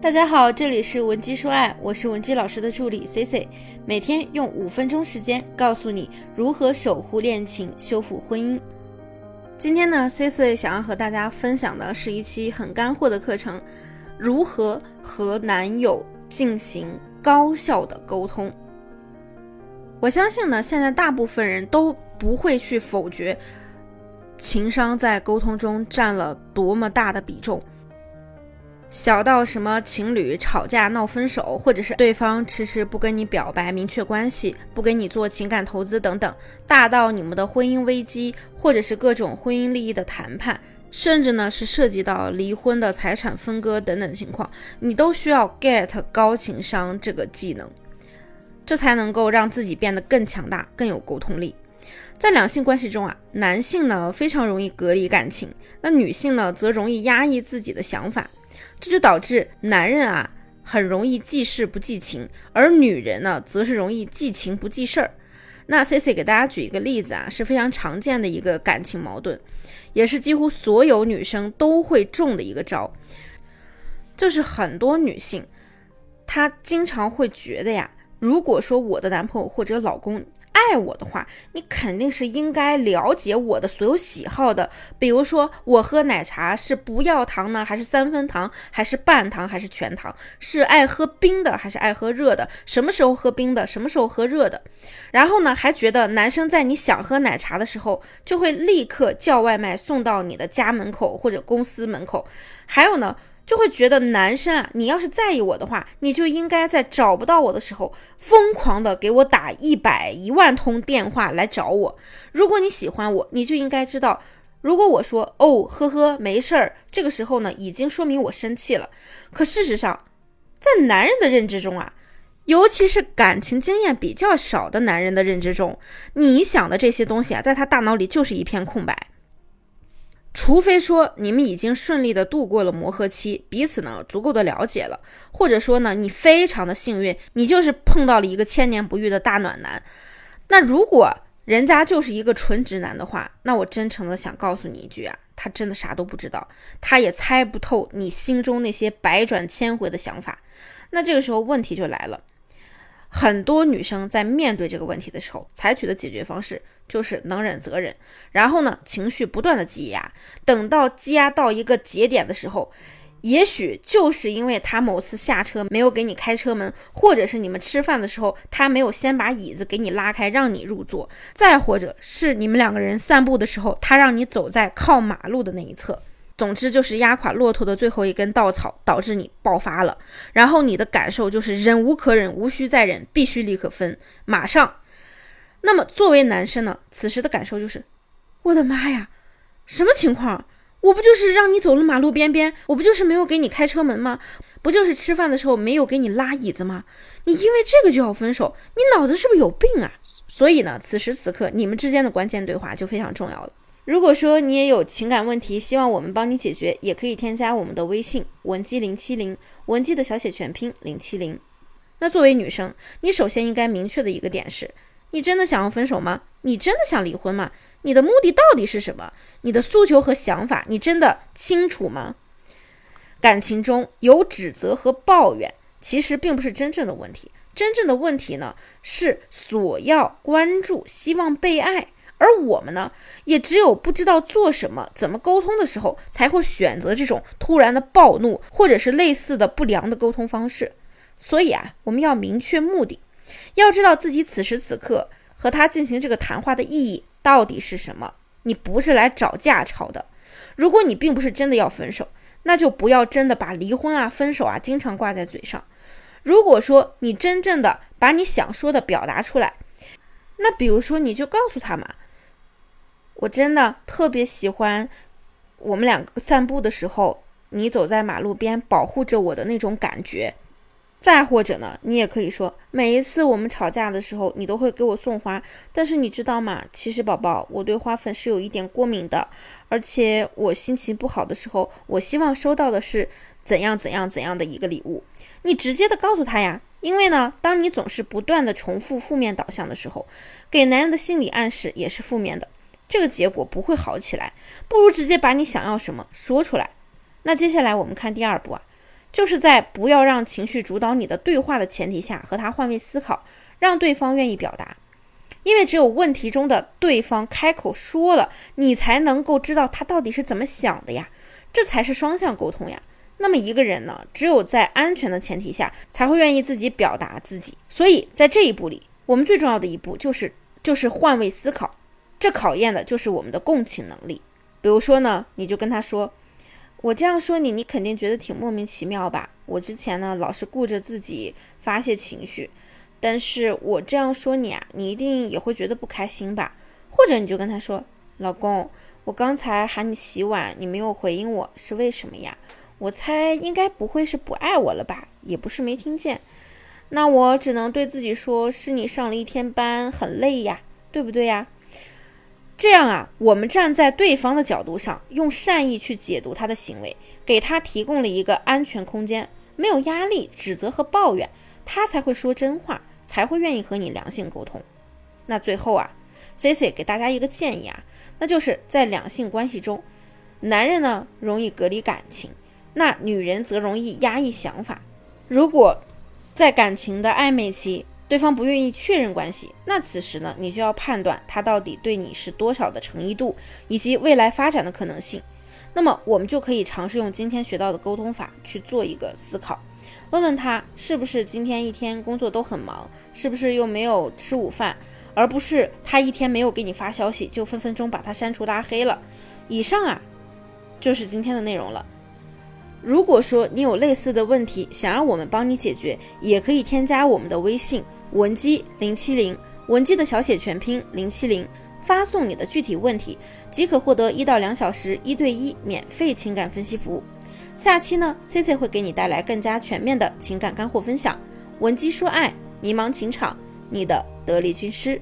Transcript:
大家好，这里是文姬说爱，我是文姬老师的助理 C C，每天用五分钟时间告诉你如何守护恋情，修复婚姻。今天呢，C C 想要和大家分享的是一期很干货的课程，如何和男友进行高效的沟通。我相信呢，现在大部分人都不会去否决情商在沟通中占了多么大的比重。小到什么情侣吵架闹分手，或者是对方迟迟不跟你表白明确关系，不给你做情感投资等等；大到你们的婚姻危机，或者是各种婚姻利益的谈判，甚至呢是涉及到离婚的财产分割等等情况，你都需要 get 高情商这个技能，这才能够让自己变得更强大、更有沟通力。在两性关系中啊，男性呢非常容易隔离感情，那女性呢则容易压抑自己的想法。这就导致男人啊很容易记事不记情，而女人呢则是容易记情不记事儿。那 C C 给大家举一个例子啊，是非常常见的一个感情矛盾，也是几乎所有女生都会中的一个招，就是很多女性她经常会觉得呀，如果说我的男朋友或者老公。爱我的话，你肯定是应该了解我的所有喜好的。比如说，我喝奶茶是不要糖呢，还是三分糖，还是半糖，还是全糖？是爱喝冰的，还是爱喝热的？什么时候喝冰的？什么时候喝热的？然后呢，还觉得男生在你想喝奶茶的时候，就会立刻叫外卖送到你的家门口或者公司门口。还有呢？就会觉得男生啊，你要是在意我的话，你就应该在找不到我的时候，疯狂的给我打一百一万通电话来找我。如果你喜欢我，你就应该知道，如果我说哦呵呵没事儿，这个时候呢，已经说明我生气了。可事实上，在男人的认知中啊，尤其是感情经验比较少的男人的认知中，你想的这些东西啊，在他大脑里就是一片空白。除非说你们已经顺利的度过了磨合期，彼此呢足够的了解了，或者说呢你非常的幸运，你就是碰到了一个千年不遇的大暖男。那如果人家就是一个纯直男的话，那我真诚的想告诉你一句啊，他真的啥都不知道，他也猜不透你心中那些百转千回的想法。那这个时候问题就来了。很多女生在面对这个问题的时候，采取的解决方式就是能忍则忍，然后呢，情绪不断的积压，等到积压到一个节点的时候，也许就是因为他某次下车没有给你开车门，或者是你们吃饭的时候他没有先把椅子给你拉开让你入座，再或者是你们两个人散步的时候，他让你走在靠马路的那一侧。总之就是压垮骆驼的最后一根稻草，导致你爆发了。然后你的感受就是忍无可忍，无需再忍，必须立刻分，马上。那么作为男生呢，此时的感受就是：我的妈呀，什么情况？我不就是让你走了马路边边？我不就是没有给你开车门吗？不就是吃饭的时候没有给你拉椅子吗？你因为这个就要分手？你脑子是不是有病啊？所以呢，此时此刻你们之间的关键对话就非常重要了。如果说你也有情感问题，希望我们帮你解决，也可以添加我们的微信文姬零七零，文姬的小写全拼零七零。那作为女生，你首先应该明确的一个点是：你真的想要分手吗？你真的想离婚吗？你的目的到底是什么？你的诉求和想法，你真的清楚吗？感情中有指责和抱怨，其实并不是真正的问题，真正的问题呢是索要关注，希望被爱。而我们呢，也只有不知道做什么、怎么沟通的时候，才会选择这种突然的暴怒，或者是类似的不良的沟通方式。所以啊，我们要明确目的，要知道自己此时此刻和他进行这个谈话的意义到底是什么。你不是来找架吵的。如果你并不是真的要分手，那就不要真的把离婚啊、分手啊经常挂在嘴上。如果说你真正的把你想说的表达出来，那比如说你就告诉他嘛。我真的特别喜欢我们两个散步的时候，你走在马路边保护着我的那种感觉。再或者呢，你也可以说，每一次我们吵架的时候，你都会给我送花。但是你知道吗？其实宝宝，我对花粉是有一点过敏的，而且我心情不好的时候，我希望收到的是怎样怎样怎样的一个礼物。你直接的告诉他呀，因为呢，当你总是不断的重复负面导向的时候，给男人的心理暗示也是负面的。这个结果不会好起来，不如直接把你想要什么说出来。那接下来我们看第二步啊，就是在不要让情绪主导你的对话的前提下，和他换位思考，让对方愿意表达。因为只有问题中的对方开口说了，你才能够知道他到底是怎么想的呀，这才是双向沟通呀。那么一个人呢，只有在安全的前提下，才会愿意自己表达自己。所以在这一步里，我们最重要的一步就是就是换位思考，这考验的就是我们的共情能力。比如说呢，你就跟他说。我这样说你，你肯定觉得挺莫名其妙吧？我之前呢老是顾着自己发泄情绪，但是我这样说你啊，你一定也会觉得不开心吧？或者你就跟他说，老公，我刚才喊你洗碗，你没有回应我，是为什么呀？我猜应该不会是不爱我了吧？也不是没听见，那我只能对自己说，是你上了一天班很累呀，对不对呀？这样啊，我们站在对方的角度上，用善意去解读他的行为，给他提供了一个安全空间，没有压力、指责和抱怨，他才会说真话，才会愿意和你良性沟通。那最后啊，Cici 给大家一个建议啊，那就是在两性关系中，男人呢容易隔离感情，那女人则容易压抑想法。如果在感情的暧昧期，对方不愿意确认关系，那此时呢，你就要判断他到底对你是多少的诚意度，以及未来发展的可能性。那么我们就可以尝试用今天学到的沟通法去做一个思考，问问他是不是今天一天工作都很忙，是不是又没有吃午饭，而不是他一天没有给你发消息就分分钟把他删除拉黑了。以上啊，就是今天的内容了。如果说你有类似的问题，想让我们帮你解决，也可以添加我们的微信。文姬零七零，文姬的小写全拼零七零，发送你的具体问题，即可获得一到两小时一对一免费情感分析服务。下期呢，C C 会给你带来更加全面的情感干货分享。文姬说爱，迷茫情场，你的得力军师。